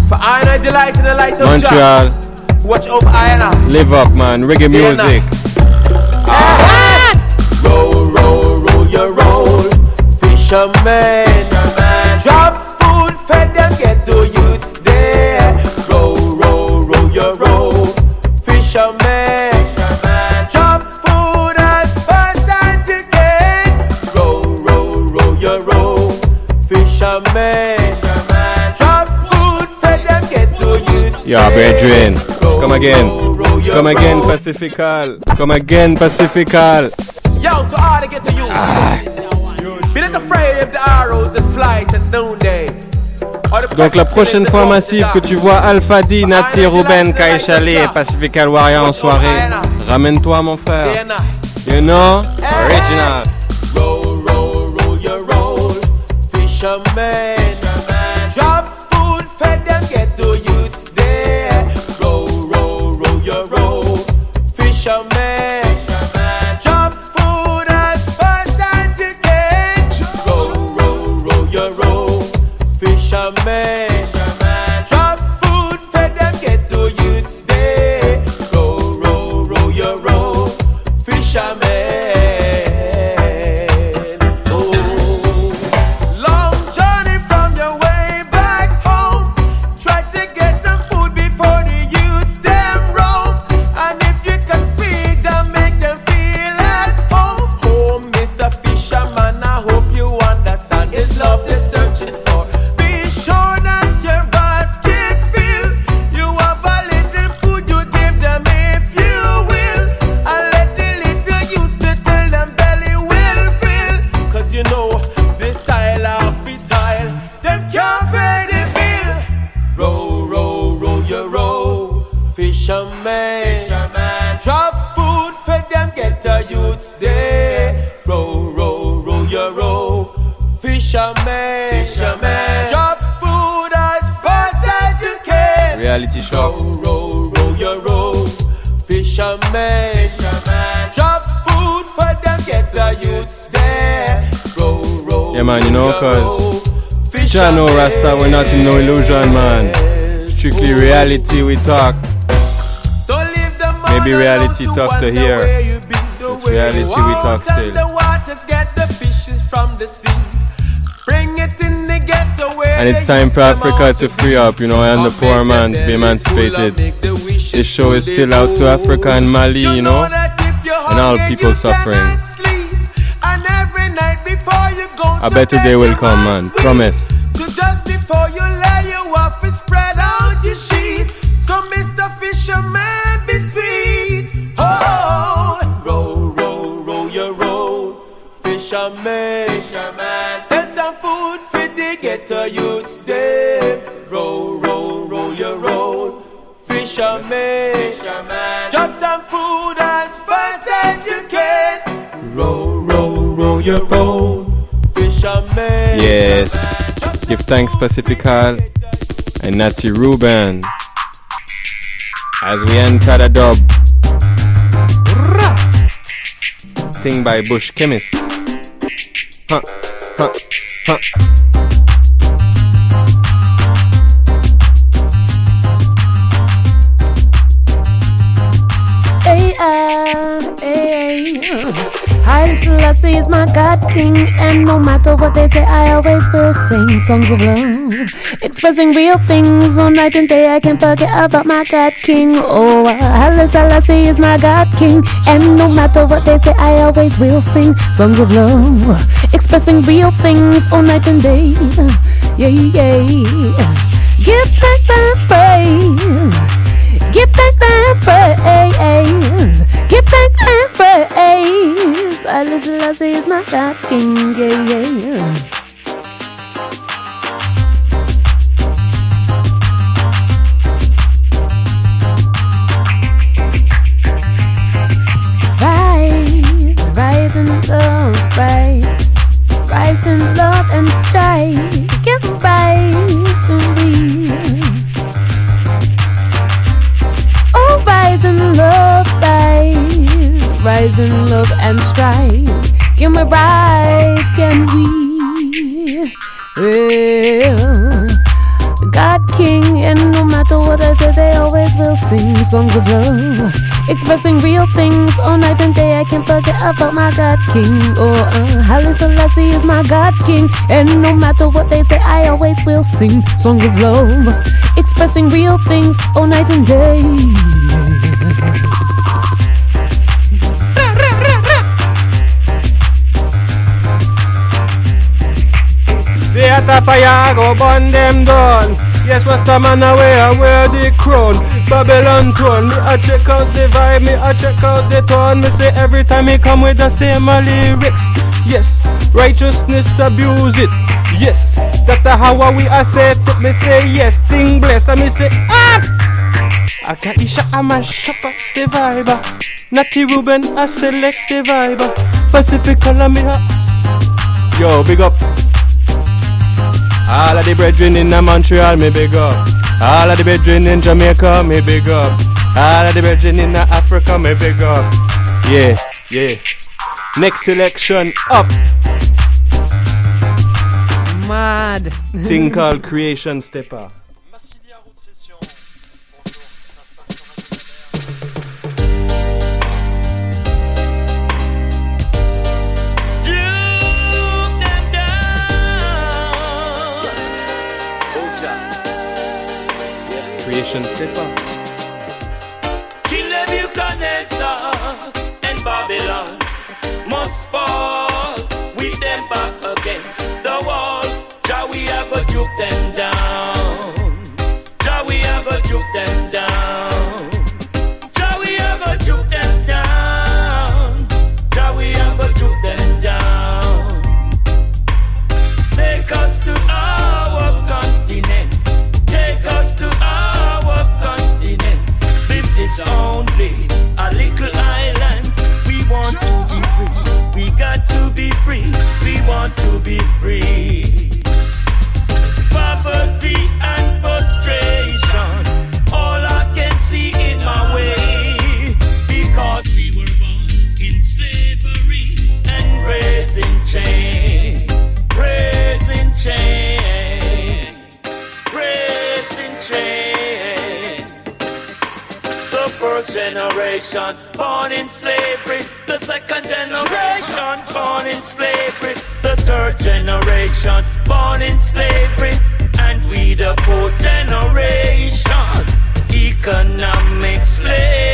For I and I delight in the light of
Montreal.
Jah. Watch over I and I.
Live up, man. Reggae music.
Roll, Fisherman. Drop food, fed them, get to use there. Roll, roll, roll your roll. Fisherman. Drop food as fast as you can. Roll, roll, roll your roll. Fisherman. Drop food, fed them, get to
Yeah, brethren. Come again. Come again, Pacifical. Come again, Pacifical.
Yo, to all to get to use. Be not afraid of the arrows that fly
Donc la prochaine fois massive que tu vois Alpha D, Nati, Ruben, Kai Chalet et Pacifical Warrior en soirée, ramène-toi mon frère. You know, original.
There. Row, row, row your row. Fisherman, fisherman, drop food as fast as you can.
Reality show.
Row, row your row. Fisherman, fisherman, drop food for them, get a youth there. Row, row,
Yeah, man, you know,
row row.
cause know Rasta, we're not in no illusion, man. Strictly reality we talk. Maybe reality tough to hear. Reality we talk still.
The waters get the fishes from the sea. Bring it in the ghetto
And it's time for Africa to free up, you know, and the poor man to be emancipated. This show is still out to Africa and Mali, you know, and all people suffering.
And every night before you go
A better day will come, man. Promise.
Your row. Fisherman.
Yes. Give thanks Pacifical and Natty Ruben as we enter the dub. Thing by Bush Chemist. Huh, huh, huh.
King, and no matter what they say, I always will sing songs of love, expressing real things all night and day. I can't forget about my God King. Oh, Haile Selassie is my God King, and no matter what they say, I always will sing songs of love, expressing real things all night and day. Yeah, yeah. Give thanks and praise. Give thanks and praise. Give thanks and praise. I listen, I say it's my God King. Yeah, yeah, yeah. God King, and no matter what I say, they always will sing songs of love, expressing real things all night and day. I can't forget about my God King. Oh, uh, Haile Selassie is my God King, and no matter what they say, I always will sing songs of love, expressing real things all night and day.
Hot of fire go burn them down. Yes, Rasta man away wear the crown. Babylon throne. Me a check out the vibe, me a check out the tone. Me say every time he come with the same lyrics. Yes, righteousness abuse it. Yes, that the how we a say it. Me say yes, thing bless. And me say ah. I got Isha, I'm a shop up the vibe. Natty Ruben, I select the vibe. Pacific color me a. Yo, big up. All of the brethren in Montreal, me big up. All of the brethren in Jamaica, me big up. All of the brethren in Africa, me big up. Yeah, yeah. Next selection up.
Mad.
Thing called Creation Stepper. Creation Stepper.
King Nebuchadnezzar and Babylon must fall with them back against the wall. Jah we go juke them down. the first generation born in slavery, the second generation born in slavery, the third generation born in slavery, and we the fourth generation. Economic
slaves.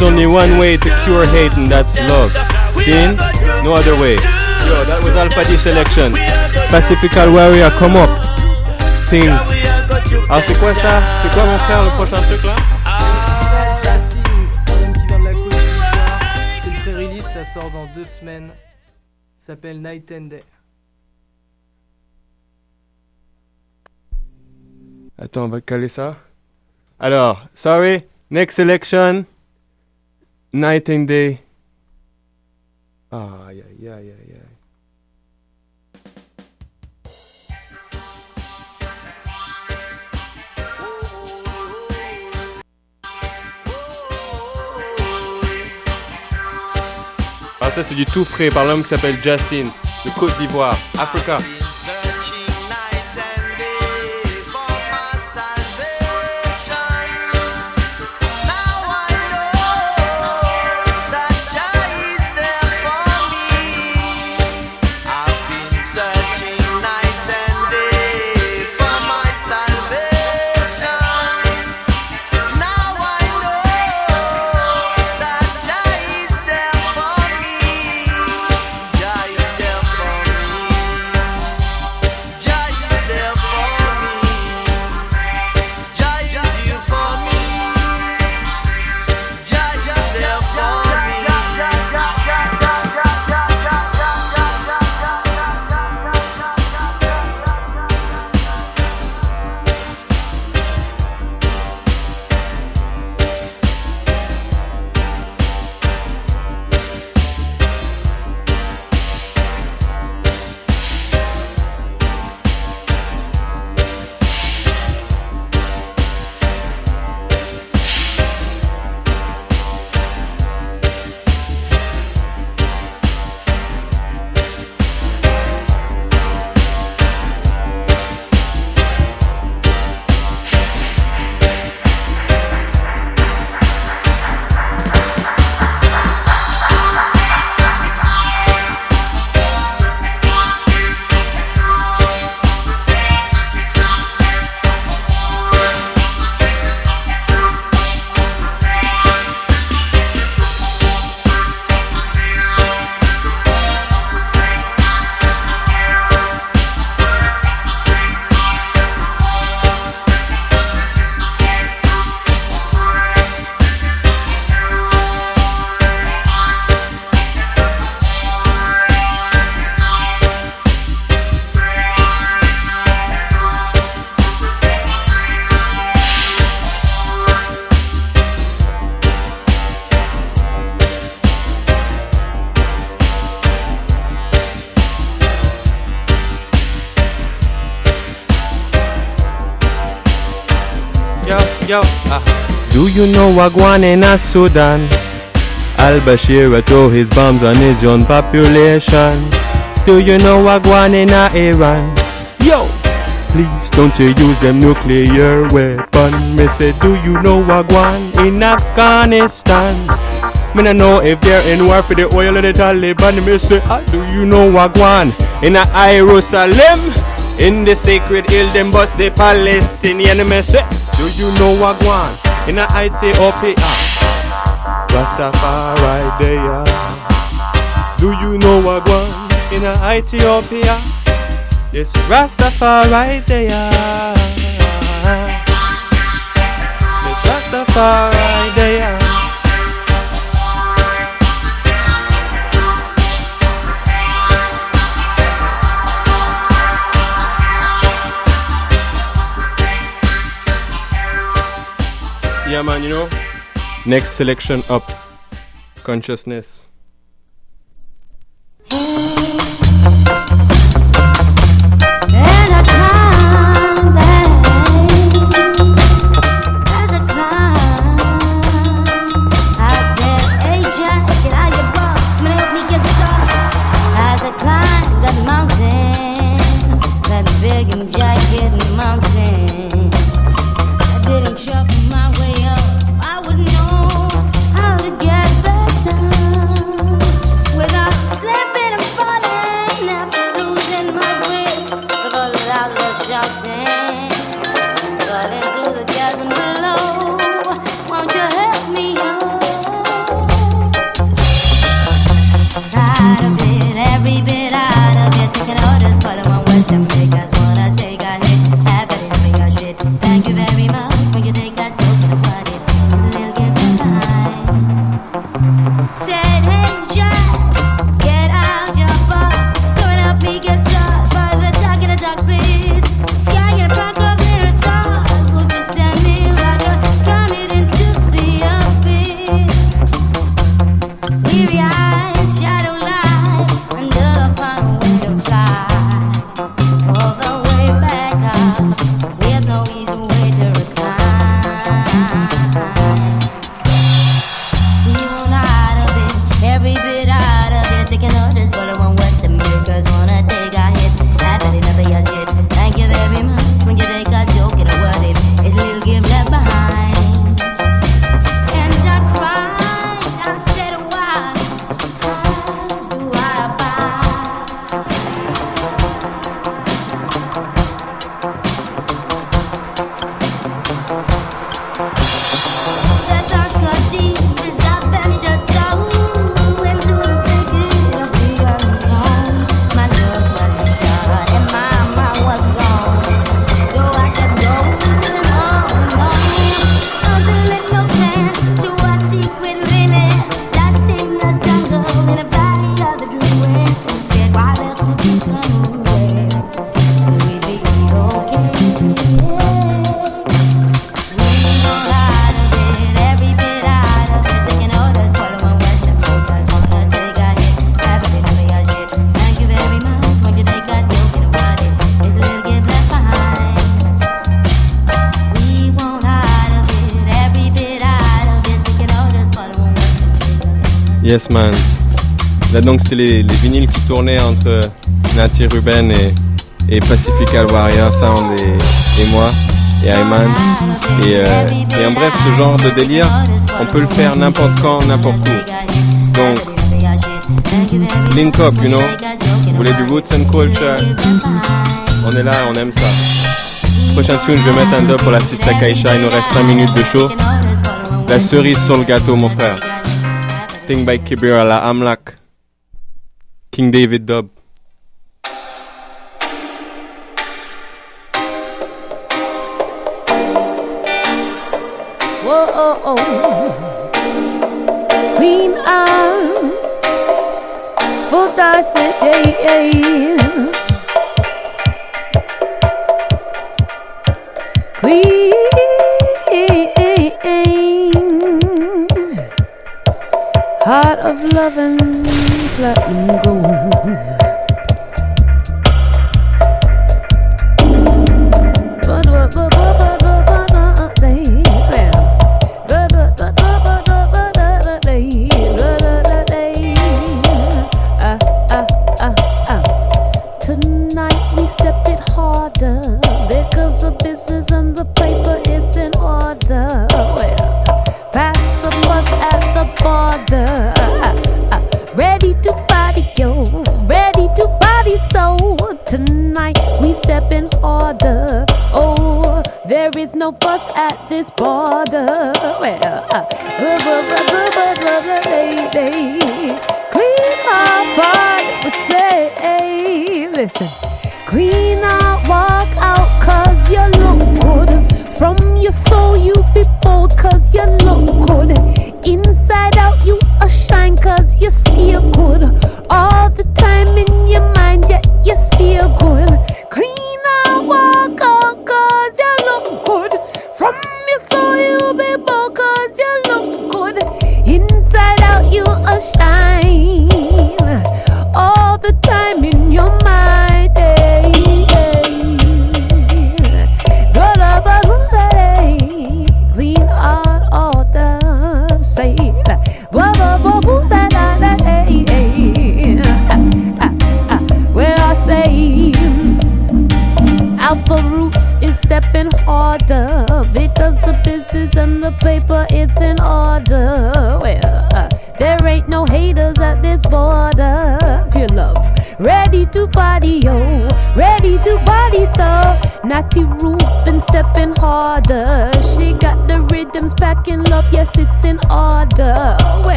There's only one way to cure hate, and that's love. Sin, no other way. Yo, that was Alpha D selection. Pacifical Warrior, come up. Thing. Alors, c'est quoi ça? C'est quoi, mon frère, le prochain truc là?
C'est le pré-release, ça sort dans deux semaines. Ça s'appelle Night and Day.
Attends, on va caler ça. Alors, sorry, next selection. Night and Day. Aïe, aïe, aïe, aïe, aïe. Ah, ça, c'est du tout frais par l'homme qui s'appelle Jacine, de Côte d'Ivoire, Africa. Wagwan in a Sudan? Al-Bashir throw his bombs on his own population. Do you know Wagwan in a Iran? Yo! Please don't you use them nuclear weapon. Me say, do you know Wagwan in Afghanistan? Me no know if they're in war for the oil of the Taliban. Me say, ah, do you know Wagwan in a Jerusalem? In the sacred hill, them bust the Palestinian. Me say, do you know Wagwan in a I'd say Rastafari day. Do you know what one
in a Ethiopia? it's Rastafari day. It's Rastafari day. Yeah, man, you know. Next selection up. Consciousness. Euh, donc, c'était les, les, vinyles qui tournaient entre Nati Ruben et, et Pacifica Warrior Sound et, et moi, et Ayman. Et, euh, et, en bref, ce genre de délire, on peut le faire n'importe quand, n'importe où. Donc, link up, you know. Vous voulez du Woods and culture? On est là, on aime ça. Prochain tune, je vais mettre un dub pour la Sista Kaisha. Il nous reste 5 minutes de show. La cerise sur le gâteau, mon frère. Thing by Kibira, la Amlak. King David dub.
Whoa, Queen I for thy day. Queen, heart of loving. Hitler im Go.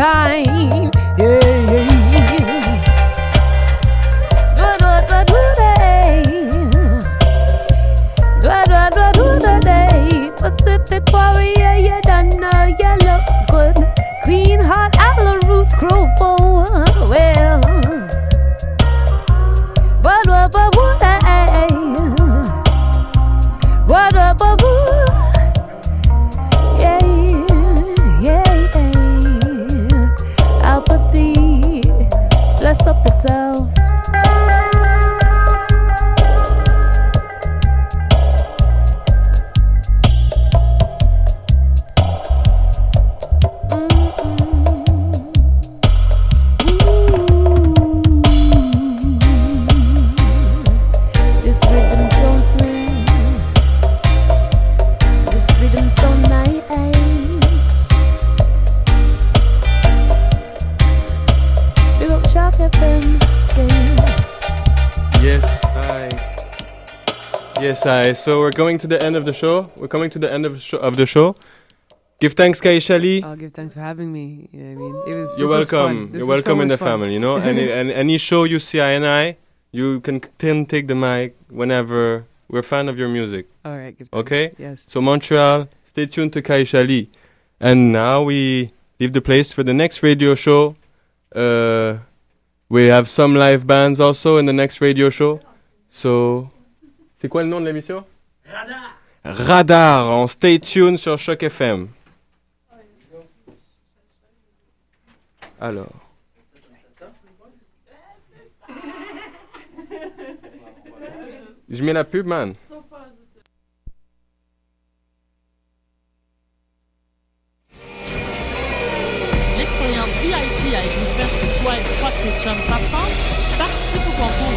Time. Yeah, I. So
we're coming to the end of the show. We're coming to the end of, the show- of the show. Give thanks, Kaisha Lee.
I'll give thanks for having me. You know what I mean? It was.
You're welcome. You're
is so
welcome in the
fun.
family. You know, any and any show you see I and I, you can can take the mic whenever. We're a fan of your music.
All right.
Okay.
Yes.
So Montreal, stay tuned to Kaisha Lee, and now we leave the place for the next radio show. Uh, we have some live bands also in the next radio show. So, c'est quoi le nom de l'émission? Radar. Radar. On stay tuned sur Choc FM. Alors. Je mets la pub, man.
L'expérience VIP avec une fesse pour toi et trois de tes chums s'attendent. Participe au concours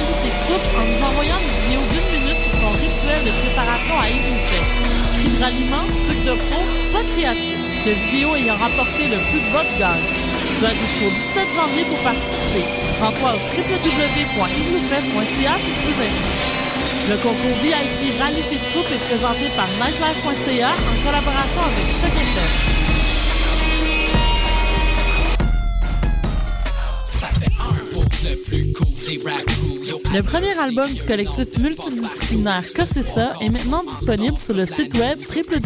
VIP Rallye tes troupes en nous envoyant une vidéo d'une minute sur ton rituel de préparation à Fest. Cri de ralliement, truc de pro, sois créatif. De vidéo ayant rapporté le plus de votes gagne. Tu as jusqu'au 17 janvier pour participer. Rends-toi au www.iglefest.ca pour plus d'infos. Le concours VIP Rallye tes troupes est présenté par nightlife.ca en collaboration avec Choc FM. Le premier album du collectif multidisciplinaire Cossessa est maintenant disponible sur le site web www